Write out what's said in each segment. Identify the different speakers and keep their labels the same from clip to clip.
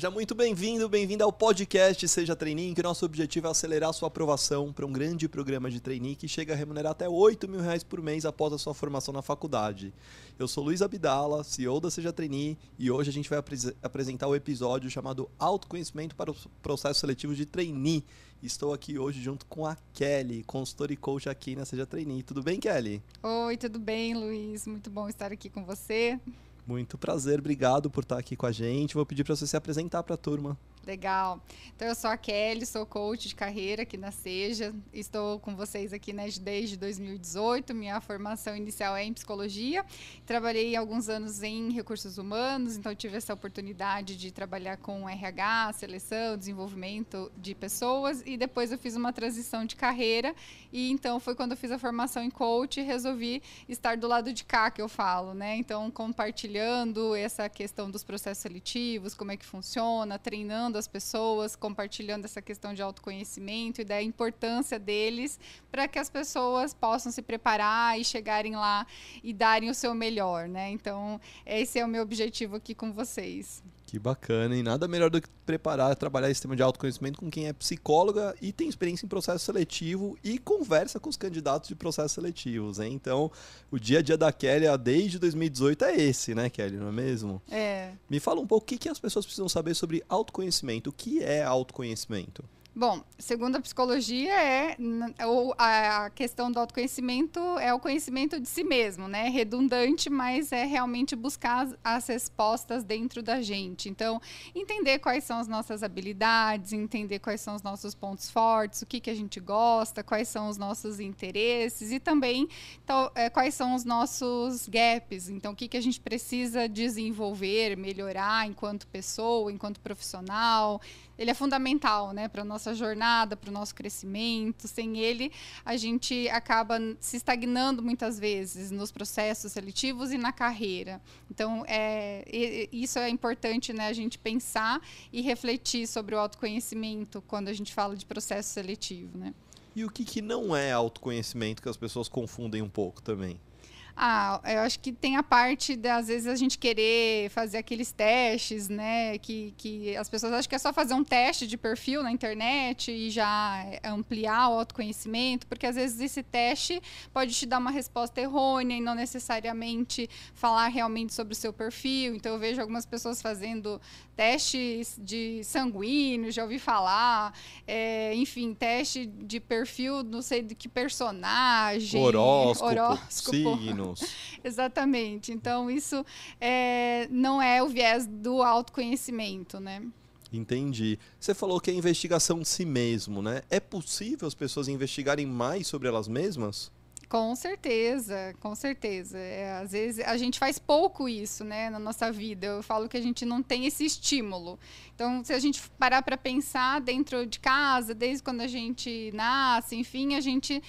Speaker 1: Seja muito bem-vindo, bem-vindo ao podcast Seja Trainee, que nosso objetivo é acelerar sua aprovação para um grande programa de trainee que chega a remunerar até 8 mil reais por mês após a sua formação na faculdade. Eu sou Luiz Abdala, CEO da Seja Trainee, e hoje a gente vai apres apresentar o episódio chamado Autoconhecimento para o Processo Seletivo de Trainee. Estou aqui hoje junto com a Kelly, consultora e coach aqui na Seja Trainee. Tudo bem, Kelly?
Speaker 2: Oi, tudo bem, Luiz? Muito bom estar aqui com você.
Speaker 1: Muito prazer, obrigado por estar aqui com a gente. Vou pedir para você se apresentar para a turma.
Speaker 2: Legal. Então, eu sou a Kelly, sou coach de carreira aqui na Seja. Estou com vocês aqui né, desde 2018. Minha formação inicial é em psicologia. Trabalhei alguns anos em recursos humanos, então tive essa oportunidade de trabalhar com RH, seleção, desenvolvimento de pessoas. E depois eu fiz uma transição de carreira. E então foi quando eu fiz a formação em coach e resolvi estar do lado de cá, que eu falo, né? Então, compartilhando essa questão dos processos seletivos, como é que funciona, treinando as pessoas, compartilhando essa questão de autoconhecimento e da importância deles para que as pessoas possam se preparar e chegarem lá e darem o seu melhor, né? Então, esse é o meu objetivo aqui com vocês.
Speaker 1: Que bacana, e nada melhor do que preparar, trabalhar esse tema de autoconhecimento com quem é psicóloga e tem experiência em processo seletivo e conversa com os candidatos de processos seletivos, hein? Então, o dia a dia da Kelly desde 2018 é esse, né, Kelly, não é mesmo?
Speaker 2: É.
Speaker 1: Me fala um pouco o que, que as pessoas precisam saber sobre autoconhecimento. O que é autoconhecimento?
Speaker 2: Bom, segundo a psicologia, é a questão do autoconhecimento é o conhecimento de si mesmo, né? Redundante, mas é realmente buscar as, as respostas dentro da gente. Então, entender quais são as nossas habilidades, entender quais são os nossos pontos fortes, o que, que a gente gosta, quais são os nossos interesses e também então, é, quais são os nossos gaps. Então, o que, que a gente precisa desenvolver, melhorar enquanto pessoa, enquanto profissional ele é fundamental, né, para nossa jornada, para o nosso crescimento. Sem ele, a gente acaba se estagnando muitas vezes nos processos seletivos e na carreira. Então, é, isso é importante, né, a gente pensar e refletir sobre o autoconhecimento quando a gente fala de processo seletivo, né?
Speaker 1: E o que, que não é autoconhecimento que as pessoas confundem um pouco também?
Speaker 2: Ah, eu acho que tem a parte de, às vezes, a gente querer fazer aqueles testes, né? Que, que as pessoas acham que é só fazer um teste de perfil na internet e já ampliar o autoconhecimento, porque às vezes esse teste pode te dar uma resposta errônea e não necessariamente falar realmente sobre o seu perfil. Então, eu vejo algumas pessoas fazendo testes de sanguíneo, já ouvi falar, é, enfim, teste de perfil, não sei de que personagem.
Speaker 1: Horóscopo, horóscopo. signos.
Speaker 2: Exatamente. Então, isso é, não é o viés do autoconhecimento, né?
Speaker 1: Entendi. Você falou que é investigação de si mesmo, né? É possível as pessoas investigarem mais sobre elas mesmas?
Speaker 2: Com certeza, com certeza. É, às vezes a gente faz pouco isso, né, na nossa vida. Eu falo que a gente não tem esse estímulo. Então, se a gente parar para pensar dentro de casa, desde quando a gente nasce, enfim, a gente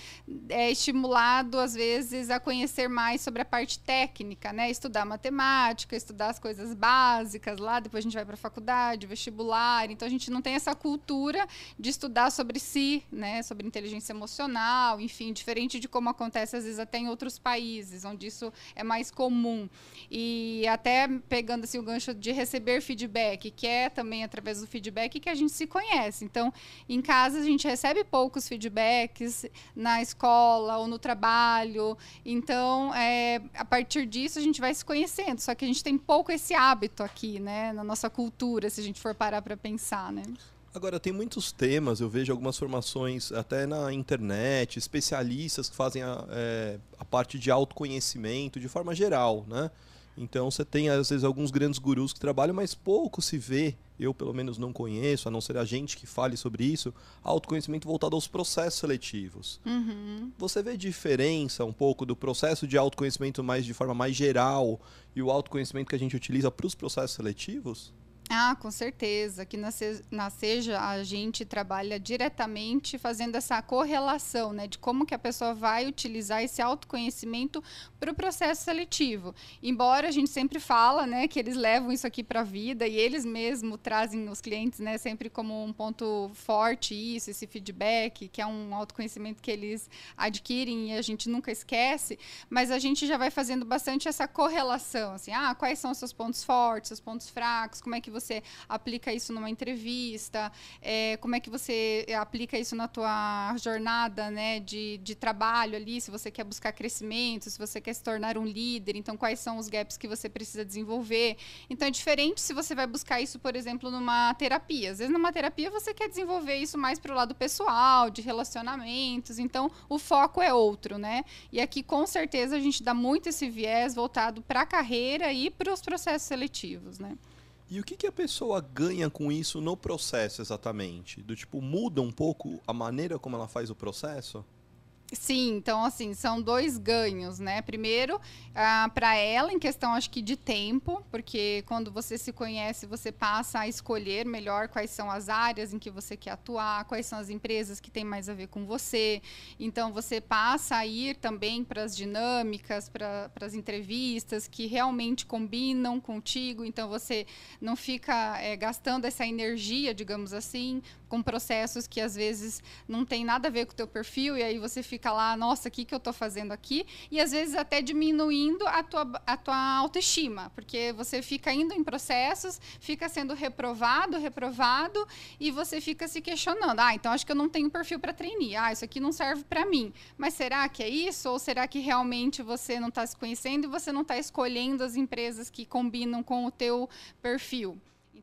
Speaker 2: é estimulado às vezes a conhecer mais sobre a parte técnica, né? Estudar matemática, estudar as coisas básicas lá, depois a gente vai para a faculdade, vestibular. Então, a gente não tem essa cultura de estudar sobre si, né, sobre inteligência emocional, enfim, diferente de como acontece às vezes até em outros países, onde isso é mais comum. E até pegando assim o gancho de receber feedback, que é também através do feedback que a gente se conhece. Então, em casa a gente recebe poucos feedbacks, na escola ou no trabalho. Então, é, a partir disso a gente vai se conhecendo. Só que a gente tem pouco esse hábito aqui, né, na nossa cultura, se a gente for parar para pensar, né?
Speaker 1: Agora, tem muitos temas, eu vejo algumas formações até na internet, especialistas que fazem a, é, a parte de autoconhecimento de forma geral, né? Então você tem, às vezes, alguns grandes gurus que trabalham, mas pouco se vê, eu pelo menos não conheço, a não ser a gente que fale sobre isso, autoconhecimento voltado aos processos seletivos.
Speaker 2: Uhum.
Speaker 1: Você vê diferença um pouco do processo de autoconhecimento mais de forma mais geral e o autoconhecimento que a gente utiliza para os processos seletivos?
Speaker 2: Ah, com certeza. Aqui na, Se na Seja a gente trabalha diretamente fazendo essa correlação, né, de como que a pessoa vai utilizar esse autoconhecimento para o processo seletivo. Embora a gente sempre fala, né, que eles levam isso aqui para a vida e eles mesmo trazem os clientes, né, sempre como um ponto forte isso, esse feedback, que é um autoconhecimento que eles adquirem e a gente nunca esquece, mas a gente já vai fazendo bastante essa correlação, assim, ah, quais são os seus pontos fortes, os pontos fracos, como é que você você aplica isso numa entrevista, é, como é que você aplica isso na tua jornada né, de, de trabalho ali, se você quer buscar crescimento, se você quer se tornar um líder, então quais são os gaps que você precisa desenvolver. Então é diferente se você vai buscar isso, por exemplo, numa terapia. Às vezes numa terapia você quer desenvolver isso mais para o lado pessoal, de relacionamentos, então o foco é outro, né? E aqui com certeza a gente dá muito esse viés voltado para a carreira e para os processos seletivos, né?
Speaker 1: E o que, que a pessoa ganha com isso no processo exatamente? Do tipo, muda um pouco a maneira como ela faz o processo?
Speaker 2: Sim, então assim, são dois ganhos, né? Primeiro, ah, para ela, em questão acho que de tempo, porque quando você se conhece, você passa a escolher melhor quais são as áreas em que você quer atuar, quais são as empresas que têm mais a ver com você. Então você passa a ir também para as dinâmicas, para as entrevistas que realmente combinam contigo. Então você não fica é, gastando essa energia, digamos assim, com processos que às vezes não tem nada a ver com o teu perfil e aí você fica lá, nossa, o que, que eu estou fazendo aqui? E às vezes até diminuindo a tua, a tua autoestima, porque você fica indo em processos, fica sendo reprovado, reprovado e você fica se questionando, ah, então acho que eu não tenho perfil para treinar, ah, isso aqui não serve para mim. Mas será que é isso? Ou será que realmente você não está se conhecendo e você não está escolhendo as empresas que combinam com o teu perfil?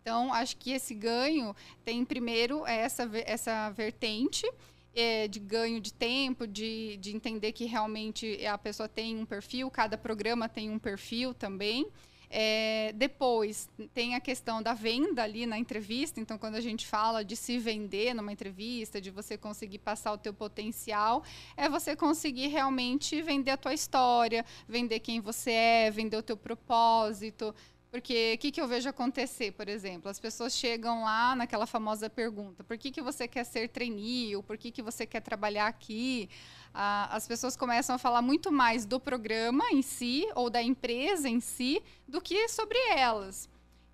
Speaker 2: Então, acho que esse ganho tem primeiro essa, essa vertente é, de ganho de tempo, de, de entender que realmente a pessoa tem um perfil, cada programa tem um perfil também. É, depois tem a questão da venda ali na entrevista. Então, quando a gente fala de se vender numa entrevista, de você conseguir passar o teu potencial, é você conseguir realmente vender a tua história, vender quem você é, vender o teu propósito, porque o que, que eu vejo acontecer, por exemplo? As pessoas chegam lá naquela famosa pergunta: por que, que você quer ser trainee? Ou por que, que você quer trabalhar aqui? Ah, as pessoas começam a falar muito mais do programa em si ou da empresa em si do que sobre elas.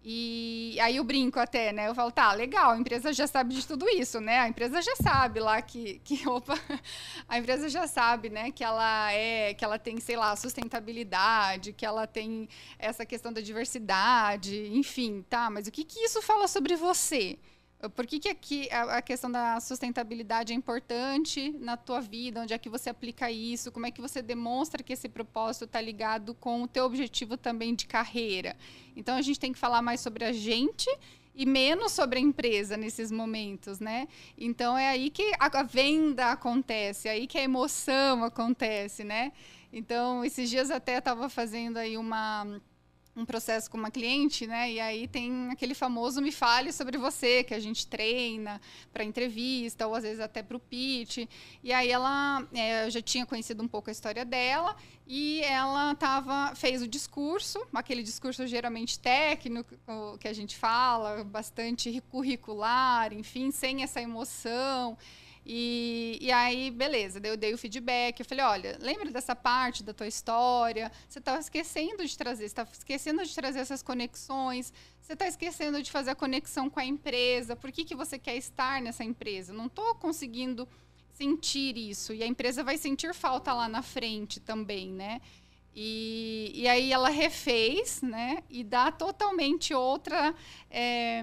Speaker 2: E aí eu brinco até, né? Eu falo, tá, legal, a empresa já sabe de tudo isso, né? A empresa já sabe lá que, que opa, a empresa já sabe, né, que ela é, que ela tem, sei lá, sustentabilidade, que ela tem essa questão da diversidade, enfim, tá, mas o que que isso fala sobre você? Por que, que aqui a, a, questão da sustentabilidade é importante na tua vida? Onde é que você aplica isso? Como é que você demonstra que esse propósito está ligado com o teu objetivo também de carreira? Então, a gente tem que falar mais sobre a gente e menos sobre a empresa nesses momentos, né? Então, é aí que a venda acontece, é aí que a emoção acontece, né? Então, esses dias até estava fazendo aí uma um processo com uma cliente, né? E aí tem aquele famoso me fale sobre você que a gente treina para entrevista ou às vezes até para o pitch. E aí ela, é, eu já tinha conhecido um pouco a história dela e ela tava fez o discurso, aquele discurso geralmente técnico que a gente fala, bastante curricular, enfim, sem essa emoção. E, e aí, beleza, eu dei o feedback. Eu falei: olha, lembra dessa parte da tua história? Você está esquecendo de trazer, está esquecendo de trazer essas conexões. Você está esquecendo de fazer a conexão com a empresa. Por que, que você quer estar nessa empresa? Não estou conseguindo sentir isso. E a empresa vai sentir falta lá na frente também, né? E, e aí ela refez, né? E dá totalmente outra. É,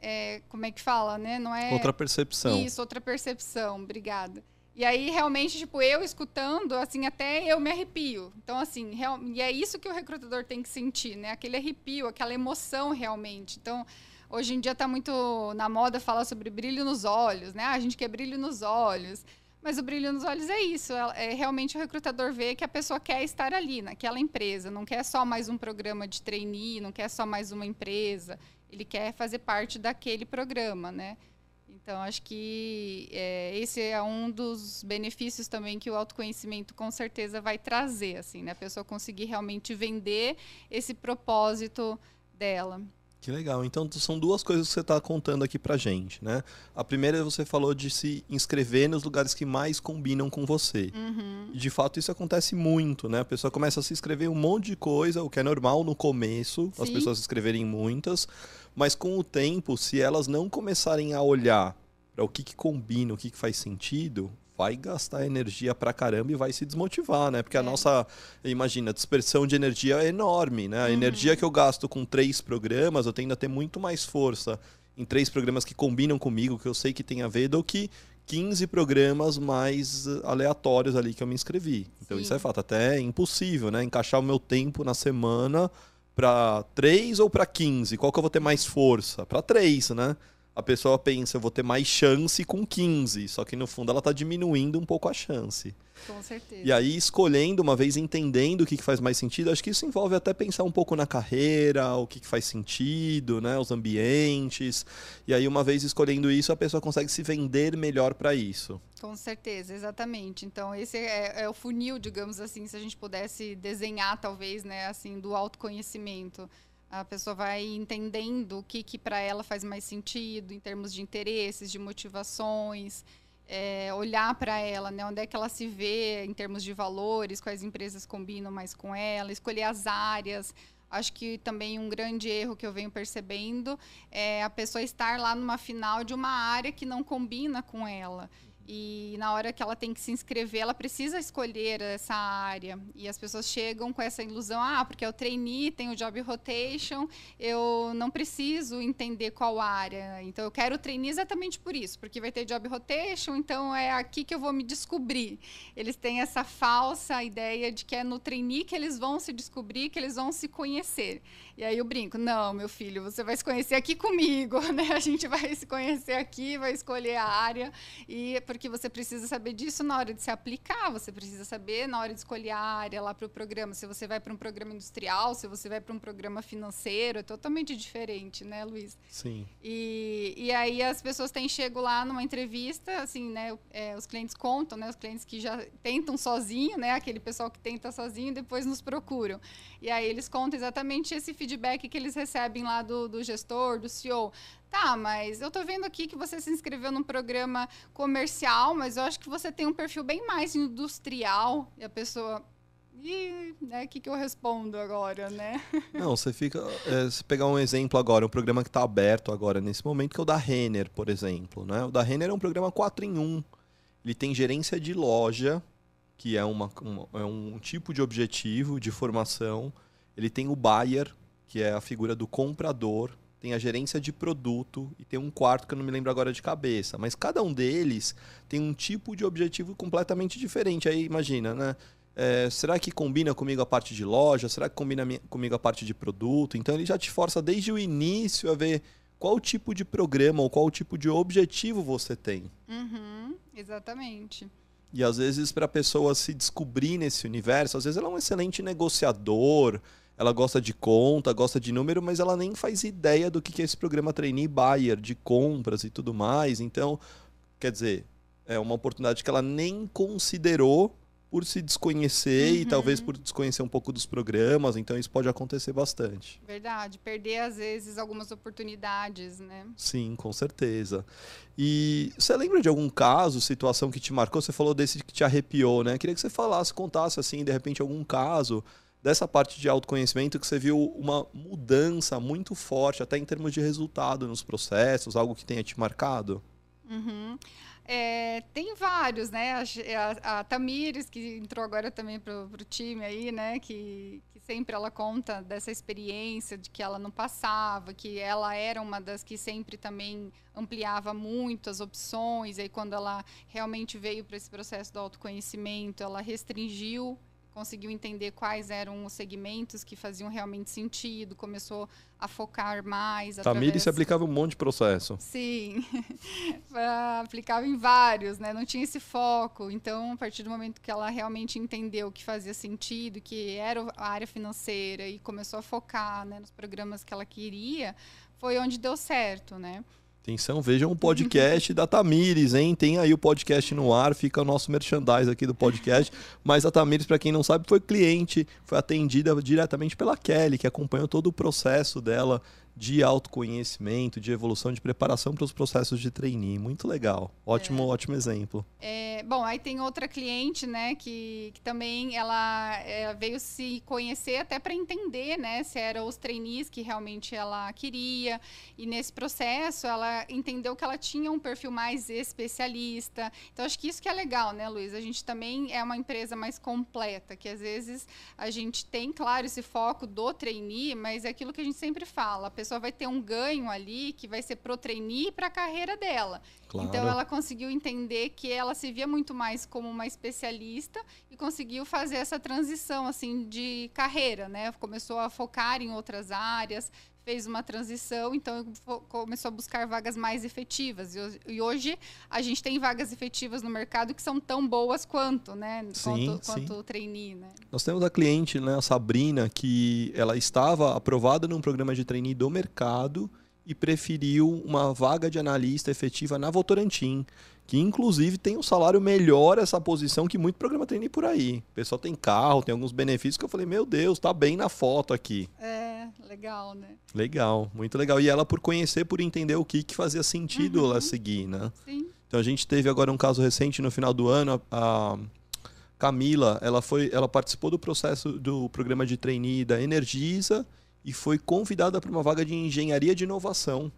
Speaker 2: é, como é que fala, né? Não é
Speaker 1: outra percepção.
Speaker 2: Isso, outra percepção. Obrigada. E aí realmente, tipo, eu escutando, assim, até eu me arrepio. Então, assim, real... e é isso que o recrutador tem que sentir, né? Aquele arrepio, aquela emoção realmente. Então, hoje em dia está muito na moda falar sobre brilho nos olhos, né? Ah, a gente quer brilho nos olhos. Mas o brilho nos olhos é isso, é, é realmente o recrutador ver que a pessoa quer estar ali, naquela empresa, não quer só mais um programa de trainee, não quer só mais uma empresa, ele quer fazer parte daquele programa, né? Então, acho que é, esse é um dos benefícios também que o autoconhecimento com certeza vai trazer, assim, né? A pessoa conseguir realmente vender esse propósito dela.
Speaker 1: Que legal. Então são duas coisas que você está contando aqui pra gente, né? A primeira você falou de se inscrever nos lugares que mais combinam com você.
Speaker 2: Uhum.
Speaker 1: E de fato isso acontece muito, né? A pessoa começa a se inscrever em um monte de coisa, o que é normal no começo, Sim. as pessoas se inscreverem em muitas, mas com o tempo, se elas não começarem a olhar para o que, que combina, o que, que faz sentido, vai gastar energia pra caramba e vai se desmotivar, né? Porque
Speaker 2: É.
Speaker 1: a nossa, imagina, dispersão de energia é enorme, né? A energia que eu gasto com três programas, eu tendo a ter muito mais força em três programas que combinam comigo, que eu sei que tem a ver, do que 15 programas mais eh, aleatórios ali que eu me inscrevi. Então
Speaker 2: Sim.
Speaker 1: isso é fato, até é impossível, né? Encaixar o meu tempo na semana para 3 ou para 15? Qual que eu vou ter mais força? Para 3, né? A pessoa pensa, eu vou ter mais chance com 15, só que no fundo ela está diminuindo um pouco a chance.
Speaker 2: Com certeza.
Speaker 1: E aí, escolhendo, uma vez entendendo o que, que faz mais sentido, acho que isso envolve até pensar um pouco na carreira, o que, que faz sentido, né? Os ambientes. E aí, uma vez escolhendo isso, a pessoa consegue se vender melhor para isso.
Speaker 2: Com certeza, exatamente. Então, esse é, é o funil, digamos assim, se a gente pudesse desenhar, talvez, né, assim, do autoconhecimento. A pessoa vai entendendo o que, que para ela faz mais sentido em termos de interesses, de motivações, é, olhar para ela, né, onde é que ela se vê em termos de valores, quais empresas combinam mais com ela, escolher as áreas. Acho que também um grande erro que eu venho percebendo é a pessoa estar lá numa final de uma área que não combina com ela. E na hora que ela tem que se inscrever, ela precisa escolher essa área. E as pessoas chegam com essa ilusão: ah, porque o trainee, tem o job rotation, eu não preciso entender qual área. Então eu quero trainee exatamente por isso, porque vai ter job rotation, então é aqui que eu vou me descobrir. Eles têm essa falsa ideia de que é no trainee que eles vão se descobrir, que eles vão se conhecer. E aí eu brinco: não, meu filho, você vai se conhecer aqui comigo, né? A gente vai se conhecer aqui, vai escolher a área e porque você precisa saber disso na hora de se aplicar, você precisa saber na hora de escolher a área lá para o programa. Se você vai para um programa industrial, se você vai para um programa financeiro, é totalmente diferente, né, Luiz?
Speaker 1: Sim.
Speaker 2: E, e aí as pessoas têm chego lá numa entrevista, assim, né? é, os clientes contam, né? Os clientes que já tentam sozinho, né? Aquele pessoal que tenta sozinho e depois nos procuram. E aí eles contam exatamente esse feedback que eles recebem lá do, do gestor, do CEO. Tá, mas eu tô vendo aqui que você se inscreveu num programa comercial, mas eu acho que você tem um perfil bem mais industrial. E a pessoa. E né, o que, que eu respondo agora, né?
Speaker 1: Não, você fica. É, se pegar um exemplo agora, um programa que está aberto agora nesse momento, que é o da Renner, por exemplo. Né? O da Renner é um programa 4 em 1. Ele tem gerência de loja, que é, uma, uma- é um tipo de objetivo de formação. Ele tem o buyer, que é a figura do comprador. Tem a gerência de produto e tem um quarto que eu não me lembro agora de cabeça. Mas cada um deles tem um tipo de objetivo completamente diferente. Aí imagina, né? É, será que combina comigo a parte de loja? Será que combina mi- comigo a parte de produto? Então ele já te força desde o início a ver qual tipo de programa ou qual tipo de objetivo você tem.
Speaker 2: Uhum, exatamente.
Speaker 1: E às vezes, para a pessoa se descobrir nesse universo, às vezes ela é um excelente negociador, ela gosta de conta, gosta de número, mas ela nem faz ideia do que é esse programa trainee buyer, de compras e tudo mais. Então, quer dizer, é uma oportunidade que ela nem considerou por se desconhecer e
Speaker 2: Uhum.
Speaker 1: talvez por desconhecer um pouco dos programas. Então, isso pode acontecer bastante.
Speaker 2: Verdade. Perder, às vezes, algumas oportunidades, né?
Speaker 1: Sim, com certeza. E você lembra de algum caso, situação que te marcou? Você falou desse que te arrepiou, né? Queria que você falasse, contasse assim, de repente, algum caso dessa parte de autoconhecimento que você viu uma mudança muito forte, até em termos de resultado nos processos, algo que tenha te marcado?
Speaker 2: Uhum. É, tem vários, né? A, a, a Tamires, que entrou agora também para o time aí, né? Que, que sempre ela conta dessa experiência de que ela não passava, que ela era uma das que sempre também ampliava muito as opções. Aí quando ela realmente veio para esse processo do autoconhecimento, ela restringiu conseguiu entender quais eram os segmentos que faziam realmente sentido, começou a focar mais.
Speaker 1: Tamires
Speaker 2: através-
Speaker 1: se aplicava um monte de processo.
Speaker 2: Sim, aplicava em vários, né? Não tinha esse foco. Então, a partir do momento que ela realmente entendeu que fazia sentido, que era a área financeira e começou a focar né, nos programas que ela queria, foi onde deu certo, né?
Speaker 1: Atenção, vejam o podcast da Tamires, hein? Tem aí o podcast no ar, fica o nosso merchandise aqui do podcast. Mas a Tamires, para quem não sabe, foi cliente, foi atendida diretamente pela Kelly, que acompanhou todo o processo dela de autoconhecimento, de evolução, de preparação para os processos de trainee. Muito legal. Ótimo, é. ótimo exemplo.
Speaker 2: É, bom, aí tem outra cliente, né, que, que também ela é, veio se conhecer até para entender, né, se eram os trainees que realmente ela queria. E nesse processo ela entendeu que ela tinha um perfil mais especialista. Então acho que isso que é legal, né, Luiz? A gente também é uma empresa mais completa, que às vezes a gente tem, claro, esse foco do trainee, mas é aquilo que a gente sempre fala. A pessoa vai ter um ganho ali que vai ser pro trainee para a carreira dela. Claro. Então ela conseguiu entender que ela se via muito mais como uma especialista e conseguiu fazer essa transição assim de carreira, né? Começou a focar em outras áreas, fez uma transição, então começou a buscar vagas mais efetivas. E hoje a gente tem vagas efetivas no mercado que são tão boas quanto, né?
Speaker 1: Sim,
Speaker 2: quanto, sim. quanto o trainee, né?
Speaker 1: Nós temos a cliente, né, a Sabrina, que ela estava aprovada num programa de trainee do mercado e preferiu uma vaga de analista efetiva na Votorantim que inclusive tem um salário melhor essa posição que muito programa trainee por aí. O pessoal tem carro, tem alguns benefícios que eu falei, meu Deus, tá bem na foto aqui.
Speaker 2: É, legal, né?
Speaker 1: Legal, muito legal. E ela por conhecer, por entender o que, que fazia sentido uhum. ela seguir, né?
Speaker 2: Sim.
Speaker 1: Então a gente teve agora um caso recente no final do ano, a Camila, ela foi, ela participou do processo do programa de trainee da Energisa e foi convidada para uma vaga de engenharia de inovação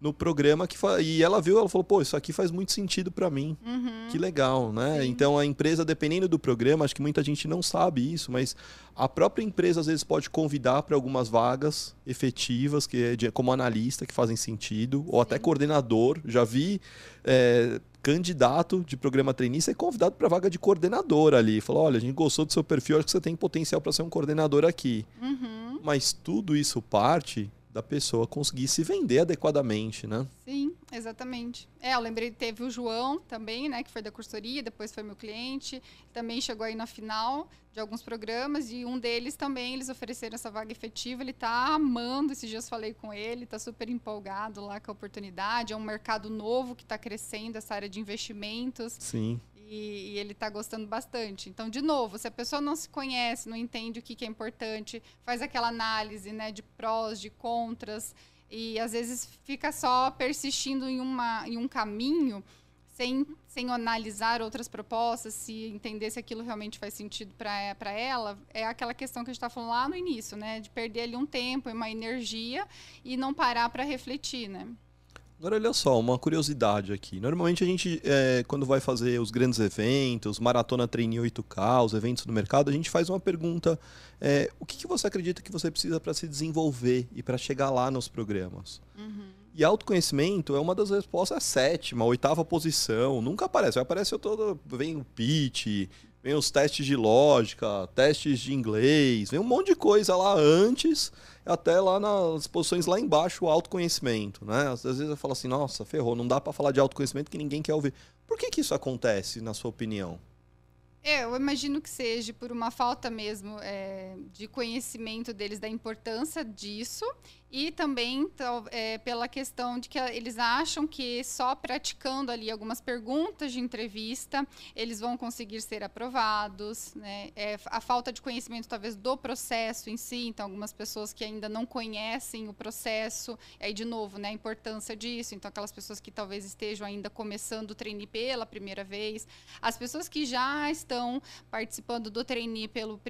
Speaker 1: no programa que e ela viu, ela falou, pô, isso aqui faz muito sentido para mim.
Speaker 2: Uhum.
Speaker 1: Que legal, né? Sim. Então a empresa, dependendo do programa, acho que muita gente não sabe isso, mas a própria empresa às vezes pode convidar para algumas vagas efetivas, que é de, como analista, que fazem sentido, Sim. ou até coordenador. Já vi é, candidato de programa trainee ser convidado para vaga de coordenador ali. Falou, olha, a gente gostou do seu perfil, acho que você tem potencial para ser um coordenador aqui.
Speaker 2: Uhum.
Speaker 1: Mas tudo isso parte da pessoa conseguir se vender adequadamente, né?
Speaker 2: Sim, exatamente. É, eu lembrei que teve o João também, né, que foi da cursoria, depois foi meu cliente, também chegou aí na final de alguns programas e um deles também eles ofereceram essa vaga efetiva, ele está amando, esses dias falei com ele, está super empolgado lá com a oportunidade, é um mercado novo que está crescendo essa área de investimentos.
Speaker 1: Sim.
Speaker 2: E, e, ele está gostando bastante. Então, de novo, se a pessoa não se conhece, não entende o que, que é importante, faz aquela análise né, de prós, de contras, e às vezes fica só persistindo em, uma, em um caminho sem, sem analisar outras propostas, se entender se aquilo realmente faz sentido para ela, é aquela questão que a gente está falando lá no início, né? De perder ali um tempo, uma energia e não parar para refletir, né?
Speaker 1: Agora, olha só, uma curiosidade aqui. Normalmente a gente, é, quando vai fazer os grandes eventos, Maratona Trainee 8K, os eventos no mercado, a gente faz uma pergunta: é, o que, que, você acredita que você precisa para se desenvolver e para chegar lá nos programas?
Speaker 2: Uhum.
Speaker 1: E autoconhecimento é uma das respostas, é a sétima, a oitava posição. Nunca aparece. Aparece todo. Vem o pitch, vem os testes de lógica, testes de inglês, vem um monte de coisa lá antes até lá nas posições lá embaixo o autoconhecimento, né? Às vezes eu falo assim, nossa, ferrou, não dá para falar de autoconhecimento que ninguém quer ouvir. Por que, que isso acontece, na sua opinião?
Speaker 2: É, eu imagino que seja por uma falta mesmo é, de conhecimento deles da importância disso e também é, pela questão de que eles acham que só praticando ali algumas perguntas de entrevista eles vão conseguir ser aprovados. Né? É, a falta de conhecimento, talvez, do processo em si. Então, algumas pessoas que ainda não conhecem o processo. Aí, de novo, né, a importância disso. Então, aquelas pessoas que talvez estejam ainda começando o trainee pela primeira vez. As pessoas que já estão participando do trainee pelo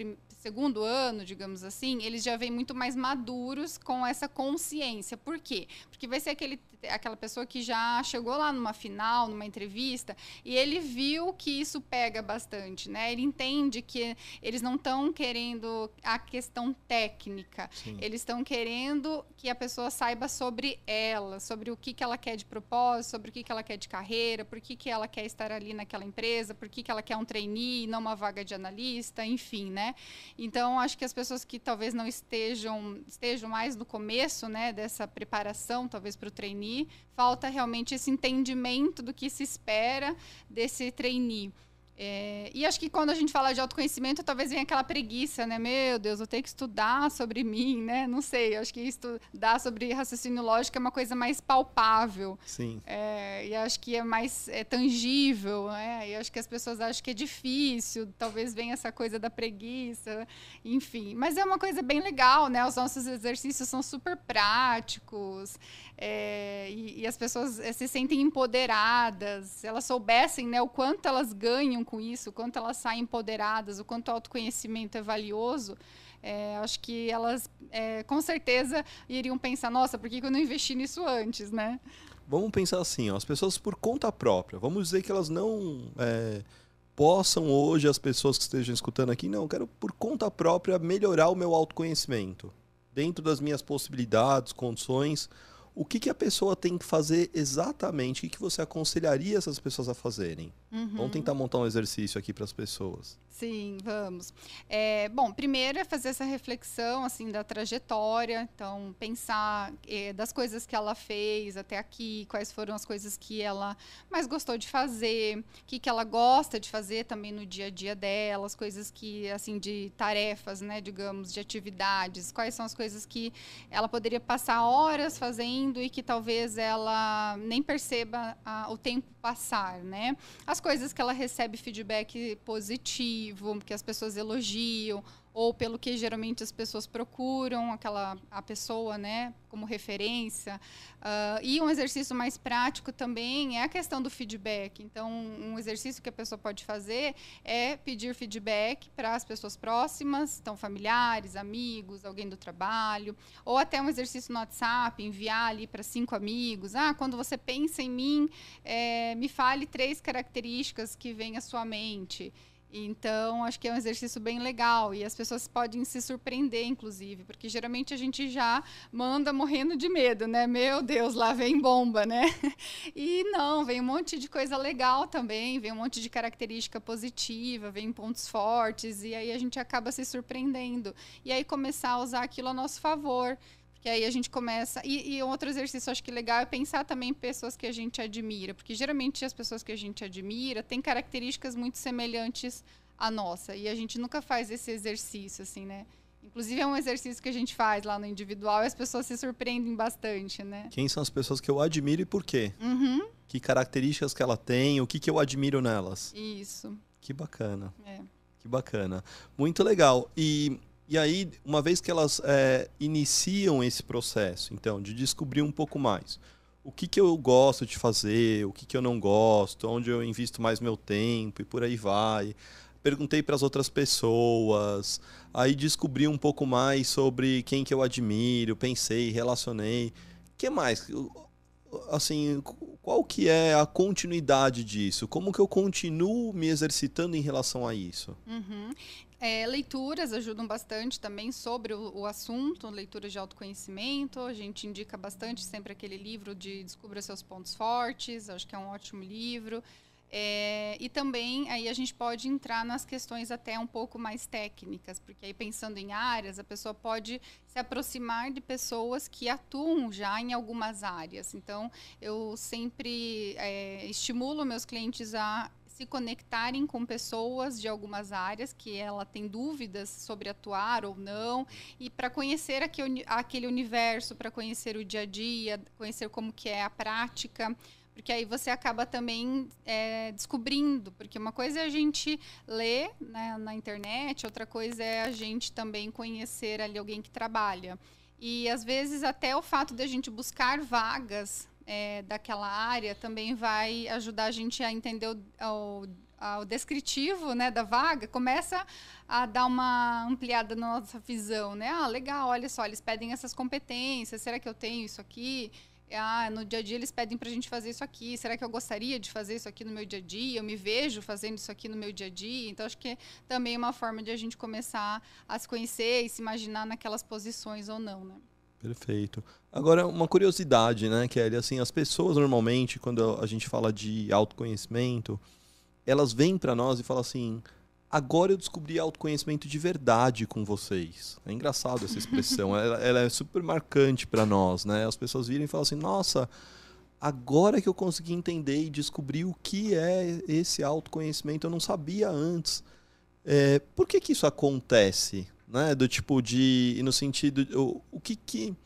Speaker 2: segundo ano, digamos assim, eles já vêm muito mais maduros com essa consciência. Por quê? Porque vai ser aquele, aquela pessoa que já chegou lá numa final, numa entrevista, e ele viu que isso pega bastante, né? Ele entende que eles não estão querendo a questão técnica, Sim. eles estão querendo que a pessoa saiba sobre ela, sobre o que, que ela quer de propósito, sobre o que, que ela quer de carreira, por que, que ela quer estar ali naquela empresa, por que, que ela quer um trainee, não uma vaga de analista, enfim, né? Então, acho que as pessoas que talvez não estejam, estejam mais no começo né, dessa preparação, talvez para o trainee, falta realmente esse entendimento do que se espera desse trainee. É, e acho que quando a gente fala de autoconhecimento, talvez venha aquela preguiça, né? Meu Deus, eu tenho que estudar sobre mim, né? Não sei, acho que estudar sobre raciocínio lógico é uma coisa mais palpável.
Speaker 1: Sim.
Speaker 2: É, e acho que é mais é, tangível, né? E acho que as pessoas acham que é difícil, talvez venha essa coisa da preguiça, enfim. Mas é uma coisa bem legal, né? Os nossos exercícios são super práticos. É, e, e, as pessoas é, se sentem empoderadas, se elas soubessem né, o quanto elas ganham com isso, o quanto elas saem empoderadas, o quanto o autoconhecimento é valioso, é, acho que elas é, com certeza iriam pensar, nossa, por que, eu não investi nisso antes, né?
Speaker 1: Vamos pensar assim, ó, as pessoas por conta própria, vamos dizer que elas não é, possam hoje, as pessoas que estejam escutando aqui, não, eu quero por conta própria melhorar o meu autoconhecimento, dentro das minhas possibilidades, condições, o que, que a pessoa tem que fazer exatamente? O que, que você aconselharia essas pessoas a fazerem? Uhum. Vamos tentar montar um exercício aqui para as pessoas.
Speaker 2: Sim, vamos. É, bom, primeiro é fazer essa reflexão assim da trajetória, então pensar é, das coisas que ela fez até aqui, quais foram as coisas que ela mais gostou de fazer, o que, que ela gosta de fazer também no dia a dia dela, as coisas que assim de tarefas, né, digamos, de atividades, quais são as coisas que ela poderia passar horas fazendo e que talvez ela nem perceba a, o tempo passar, né? As coisas que ela recebe feedback positivo, que as pessoas elogiam, ou pelo que geralmente as pessoas procuram aquela a pessoa, né, como referência. Uh, e um exercício mais prático também é a questão do feedback. Então, um exercício que a pessoa pode fazer é pedir feedback para as pessoas próximas, então familiares, amigos, alguém do trabalho, ou até um exercício no WhatsApp, enviar ali para cinco amigos. Ah, quando você pensa em mim, é, me fale três características que vêm à sua mente. Então, acho que é um exercício bem legal e as pessoas podem se surpreender, inclusive, porque geralmente a gente já manda morrendo de medo, né? Meu Deus, lá vem bomba, né? E não, vem um monte de coisa legal também, vem um monte de característica positiva, vem pontos fortes e aí a gente acaba se surpreendendo. E aí começar a usar aquilo a nosso favor. Que aí a gente começa. E, e, outro exercício acho que legal é pensar também em pessoas que a gente admira. Porque geralmente as pessoas que a gente admira têm características muito semelhantes à nossa. E a gente nunca faz esse exercício, assim, né? Inclusive é um exercício que a gente faz lá no individual e as pessoas se surpreendem bastante, né?
Speaker 1: Quem são as pessoas que eu admiro e por quê?
Speaker 2: Uhum.
Speaker 1: Que características que ela tem, o que, que eu admiro nelas.
Speaker 2: Isso.
Speaker 1: Que bacana.
Speaker 2: É.
Speaker 1: Que bacana. Muito legal. E e aí, uma vez que elas é, iniciam esse processo, então, de descobrir um pouco mais o que, que eu gosto de fazer, o que, que eu não gosto, onde eu invisto mais meu tempo e por aí vai. Perguntei para as outras pessoas, aí descobri um pouco mais sobre quem que eu admiro, pensei, relacionei. Que mais? Assim, qual que é a continuidade disso? Como que eu continuo me exercitando em relação a isso?
Speaker 2: Uhum. É, leituras ajudam bastante também sobre o, o, assunto, leituras de autoconhecimento. A gente indica bastante sempre aquele livro de Descubra Seus Pontos Fortes, acho que é um ótimo livro. É, e também aí a gente pode entrar nas questões até um pouco mais técnicas, porque aí pensando em áreas, a pessoa pode se aproximar de pessoas que atuam já em algumas áreas. Então, eu sempre é, estimulo meus clientes a se conectarem com pessoas de algumas áreas que ela tem dúvidas sobre atuar ou não. E para conhecer aquele universo, para conhecer o dia a dia, conhecer como que é a prática. Porque aí você acaba também é, descobrindo, porque uma coisa é a gente ler né, na internet, outra coisa é a gente também conhecer ali alguém que trabalha. E às vezes até o fato de a gente buscar vagas é, daquela área também vai ajudar a gente a entender o, o, o, descritivo né, da vaga, começa a dar uma ampliada na nossa visão, né? Ah, legal, olha só, eles pedem essas competências, será que eu tenho isso aqui? Ah, no dia a dia eles pedem para a gente fazer isso aqui. Será que eu gostaria de fazer isso aqui no meu dia a dia? Eu me vejo fazendo isso aqui no meu dia a dia. Então, acho que é também uma forma de a gente começar a se conhecer e se imaginar naquelas posições ou não, né?
Speaker 1: Perfeito. Agora, uma curiosidade, né, Kelly? Assim, as pessoas normalmente, quando a gente fala de autoconhecimento, elas vêm para nós e falam assim: agora eu descobri autoconhecimento de verdade com vocês. É engraçado essa expressão, ela, ela, é super marcante para nós, né? As pessoas viram e falam assim: nossa, agora que eu consegui entender e descobrir o que é esse autoconhecimento, eu não sabia antes. É, por que, que isso acontece? Né? Do tipo de. No sentido. O, o que, que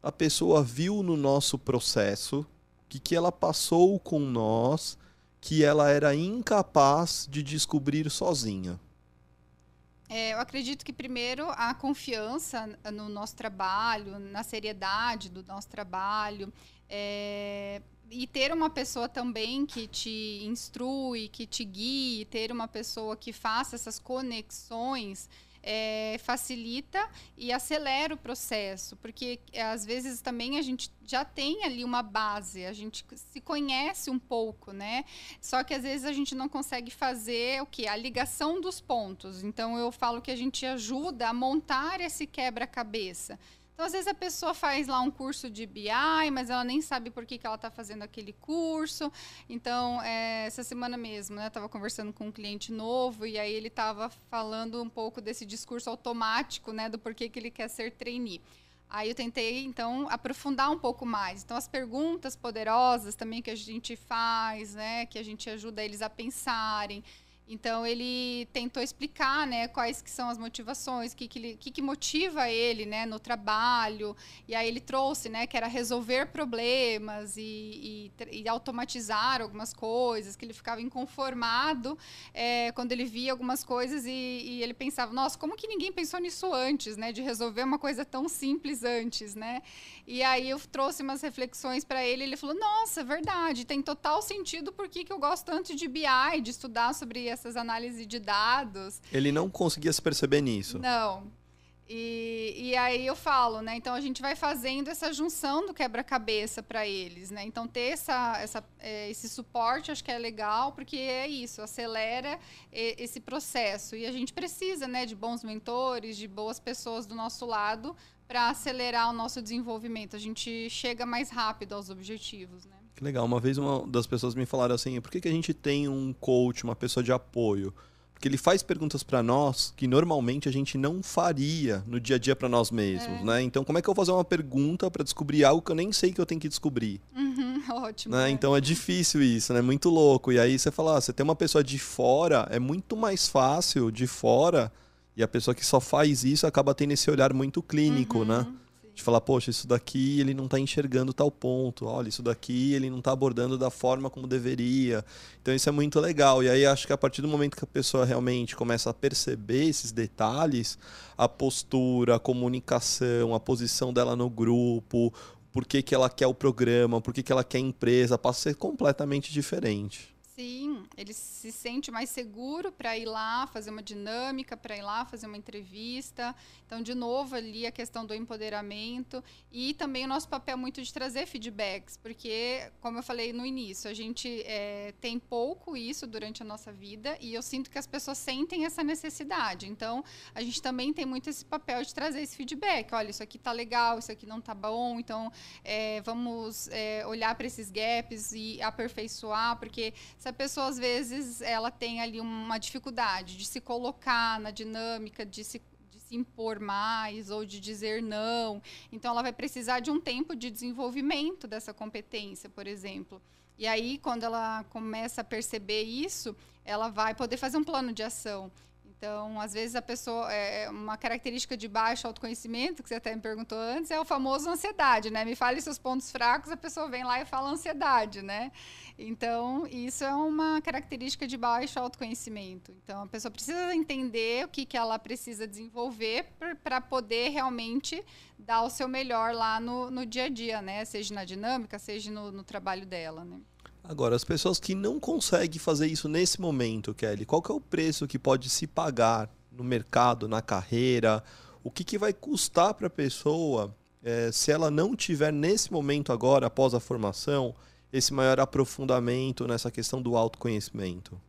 Speaker 1: a pessoa viu no nosso processo, o que, que ela passou com nós, que ela era incapaz de descobrir sozinha?
Speaker 2: É, eu acredito que primeiro a confiança no nosso trabalho, na seriedade do nosso trabalho, é, e ter uma pessoa também que te instrui, que te guie, ter uma pessoa que faça essas conexões é, facilita e acelera o processo, porque é, às vezes também a gente já tem ali uma base, a gente se conhece um pouco, né? Só que às vezes a gente não consegue fazer o que? A ligação dos pontos. Então eu falo que a gente ajuda a montar esse quebra-cabeça. Então, às vezes a pessoa faz lá um curso de BI, mas ela nem sabe por que, que ela está fazendo aquele curso. Então, é, essa semana mesmo, né, estava conversando com um cliente novo e aí ele estava falando um pouco desse discurso automático, né, do porquê que ele quer ser trainee. Aí eu tentei, então, aprofundar um pouco mais. Então, as perguntas poderosas também que a gente faz, né, que a gente ajuda eles a pensarem. Então ele tentou explicar, né, quais que são as motivações, o que que, que, que, motiva ele, né, no trabalho. E aí ele trouxe, né, que era resolver problemas e, e, e automatizar algumas coisas, que ele ficava inconformado é, quando ele via algumas coisas e, e, ele pensava, nossa, como que ninguém pensou nisso antes, né, de resolver uma coisa tão simples antes, né? E aí eu trouxe umas reflexões para ele, ele falou, nossa, verdade, tem total sentido por que, que eu gosto tanto de BI, de estudar sobre essas análises de dados.
Speaker 1: Ele não conseguia se perceber nisso.
Speaker 2: Não. E, e aí eu falo, né? Então a gente vai fazendo essa junção do quebra-cabeça para eles, né? Então ter essa, essa, é, esse suporte acho que é legal, porque é isso, acelera esse processo. E a gente precisa, né, de bons mentores, de boas pessoas do nosso lado para acelerar o nosso desenvolvimento. A gente chega mais rápido aos objetivos, né?
Speaker 1: Que legal. Uma vez uma das pessoas me falaram assim: por que, que a gente tem um coach, uma pessoa de apoio? Porque ele faz perguntas para nós que normalmente a gente não faria no dia a dia para nós mesmos, é. né? Então, como é que eu vou fazer uma pergunta para descobrir algo que eu nem sei que eu tenho que descobrir?
Speaker 2: Uhum, ótimo.
Speaker 1: Né? É. Então é difícil isso, né? Muito louco. E aí você fala, ah, você tem uma pessoa de fora, é muito mais fácil de fora. E a pessoa que só faz isso acaba tendo esse olhar muito clínico, né? uhum. né? De falar, poxa, isso daqui ele não está enxergando tal ponto, olha, isso daqui ele não está abordando da forma como deveria. Então isso é muito legal. E aí acho que a partir do momento que a pessoa realmente começa a perceber esses detalhes, a postura, a comunicação, a posição dela no grupo, por que, que ela quer o programa, por que, que ela quer a empresa, passa a ser completamente diferente.
Speaker 2: Sim, ele se sente mais seguro para ir lá fazer uma dinâmica, para ir lá fazer uma entrevista. Então, de novo, ali a questão do empoderamento e também o nosso papel muito de trazer feedbacks, porque, como eu falei no início, a gente é, tem pouco isso durante a nossa vida e eu sinto que as pessoas sentem essa necessidade. Então, a gente também tem muito esse papel de trazer esse feedback. Olha, isso aqui está legal, isso aqui não está bom. Então, é, vamos é, olhar para esses gaps e aperfeiçoar, porque se a pessoa às vezes ela tem ali uma dificuldade de se colocar na dinâmica, de se, de se impor mais ou de dizer não, então ela vai precisar de um tempo de desenvolvimento dessa competência, por exemplo. E aí, quando ela começa a perceber isso, ela vai poder fazer um plano de ação. Então, às vezes a pessoa é, é uma característica de baixo autoconhecimento, que você até me perguntou antes, é o famoso ansiedade, né? Me fale seus pontos fracos, a pessoa vem lá e fala ansiedade, né? Então, isso é uma característica de baixo autoconhecimento. Então, a pessoa precisa entender o que, que ela precisa desenvolver para poder realmente dar o seu melhor lá no, no dia a dia, né? Seja na dinâmica, seja no, no trabalho dela, né?
Speaker 1: Agora, as pessoas que não conseguem fazer isso nesse momento, Kelly, qual que é o preço que pode se pagar no mercado, na carreira? O que, que vai custar para a pessoa é, se ela não tiver nesse momento agora, após a formação, esse maior aprofundamento nessa questão do autoconhecimento?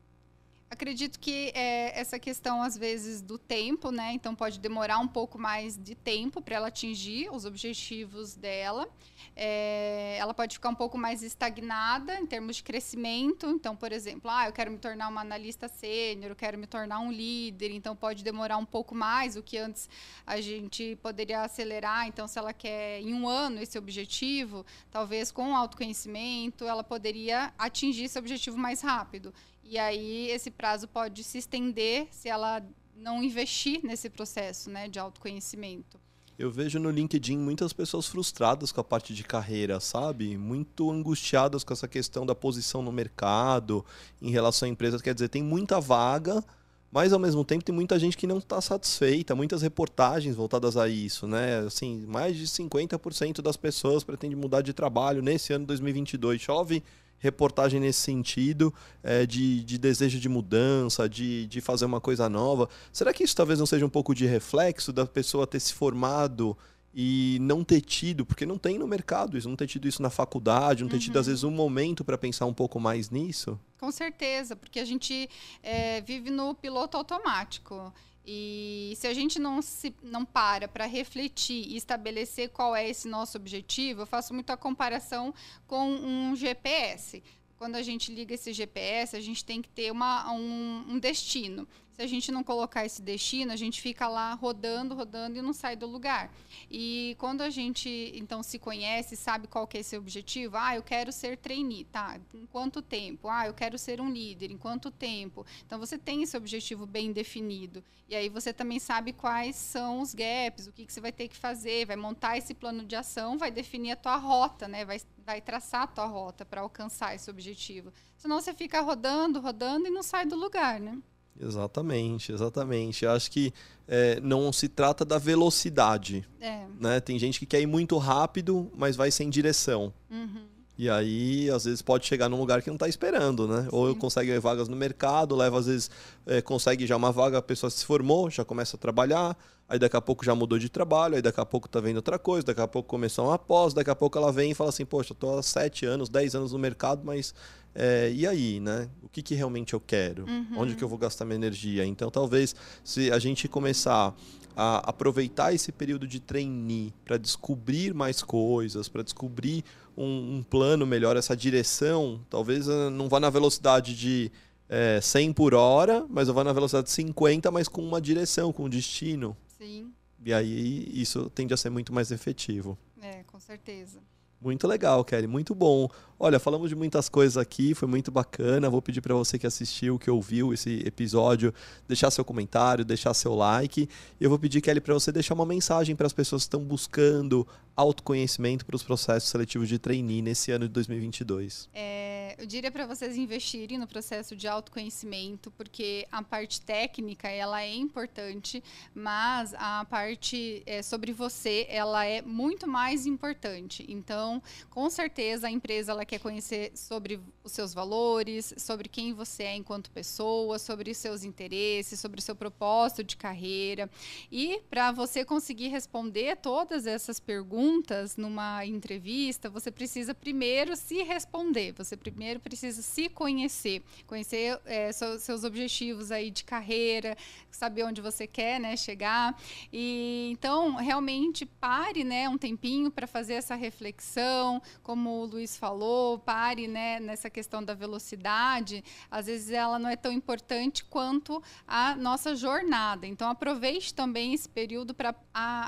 Speaker 2: Acredito que é, essa questão, às vezes, do tempo, né? Então, pode demorar um pouco mais de tempo para ela atingir os objetivos dela. É, ela pode ficar um pouco mais estagnada em termos de crescimento. Então, por exemplo, ah, eu quero me tornar uma analista sênior, eu quero me tornar um líder. Então, pode demorar um pouco mais, o que antes a gente poderia acelerar. Então, se ela quer em um ano esse objetivo, talvez com autoconhecimento, ela poderia atingir esse objetivo mais rápido. E aí esse prazo pode se estender se ela não investir nesse processo né, de autoconhecimento.
Speaker 1: Eu vejo no LinkedIn muitas pessoas frustradas com a parte de carreira, sabe? Muito angustiadas com essa questão da posição no mercado, em relação a empresas. Quer dizer, tem muita vaga, mas ao mesmo tempo tem muita gente que não está satisfeita, muitas reportagens voltadas a isso, né? Assim, mais de 50% das pessoas pretendem mudar de trabalho nesse ano 2022. Chove reportagem nesse sentido, é, de, de desejo de mudança, de, de fazer uma coisa nova. Será que isso talvez não seja um pouco de reflexo da pessoa ter se formado e não ter tido, porque não tem no mercado isso, não ter tido isso na faculdade, não ter uhum. tido às vezes um momento para pensar um pouco mais nisso?
Speaker 2: Com certeza, porque a gente é, vive no piloto automático. E se a gente não, se, não para para refletir e estabelecer qual é esse nosso objetivo, eu faço muita comparação com um GPS. Quando a gente liga esse GPS, a gente tem que ter uma, um, um destino. Se a gente não colocar esse destino, a gente fica lá rodando, rodando e não sai do lugar. E quando a gente então se conhece, sabe qual que é esse objetivo, ah, eu quero ser trainee, tá? Em quanto tempo? Ah, eu quero ser um líder, em quanto tempo? Então você tem esse objetivo bem definido. E aí você também sabe quais são os gaps, o que, que você vai ter que fazer, vai montar esse plano de ação, vai definir a tua rota, né? Vai, vai traçar a tua rota para alcançar esse objetivo. Senão você fica rodando, rodando e não sai do lugar, né?
Speaker 1: Exatamente, exatamente. Eu acho que é, não se trata da velocidade. É. Né? Tem gente que quer ir muito rápido, mas vai sem direção. Uhum. E aí, às vezes, pode chegar num lugar que não está esperando, né? Sim. Ou consegue vagas no mercado, leva, às vezes, é, consegue já uma vaga, a pessoa se formou, já começa a trabalhar, aí daqui a pouco já mudou de trabalho, aí daqui a pouco está vendo outra coisa, daqui a pouco começou uma pós, daqui a pouco ela vem e fala assim, poxa, eu tô há sete anos, dez anos no mercado, mas é, e aí, né? O que, que realmente eu quero? Uhum. Onde que eu vou gastar minha energia? Então, talvez, se a gente começar a aproveitar esse período de trainee para descobrir mais coisas, para descobrir um, um, plano melhor, essa direção, talvez eh, não vá na velocidade de é, 100 por hora, mas eu vá na velocidade de 50, mas com uma direção, com um destino.
Speaker 2: Sim.
Speaker 1: E aí isso tende a ser muito mais efetivo.
Speaker 2: É, com certeza.
Speaker 1: Muito legal, Kelly, muito bom. Olha, falamos de muitas coisas aqui, foi muito bacana. Vou pedir para você que assistiu, que ouviu esse episódio, deixar seu comentário, deixar seu like. Eu vou pedir, Kelly, para você deixar uma mensagem para as pessoas que estão buscando autoconhecimento para os processos seletivos de trainee nesse ano de 2022.
Speaker 2: É, eu diria para vocês investirem no processo de autoconhecimento, porque a parte técnica ela é importante, mas a parte é, sobre você ela é muito mais importante. Então, com certeza a empresa ela quer conhecer sobre os seus valores, sobre quem você é enquanto pessoa, sobre os seus interesses, sobre o seu propósito de carreira. E para você conseguir responder todas essas perguntas numa entrevista, você precisa primeiro se responder, você primeiro precisa se conhecer, conhecer é, seus objetivos aí de carreira, saber onde você quer né, chegar. E então, realmente, pare né, um tempinho para fazer essa reflexão, como o Luiz falou pare né, nessa questão da velocidade, às vezes ela não é tão importante quanto a nossa jornada. Então, aproveite também esse período para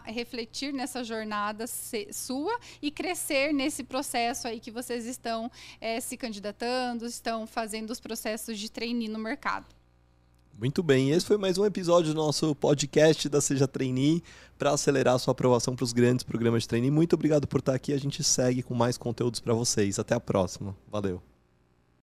Speaker 2: refletir nessa jornada sua e crescer nesse processo aí que vocês estão é, se candidatando, estão fazendo os processos de trainee no mercado.
Speaker 1: Muito bem, esse foi mais um episódio do nosso podcast da Seja Trainee para acelerar a sua aprovação para os grandes programas de trainee. Muito obrigado por estar aqui. A gente segue com mais conteúdos para vocês. Até a próxima. Valeu.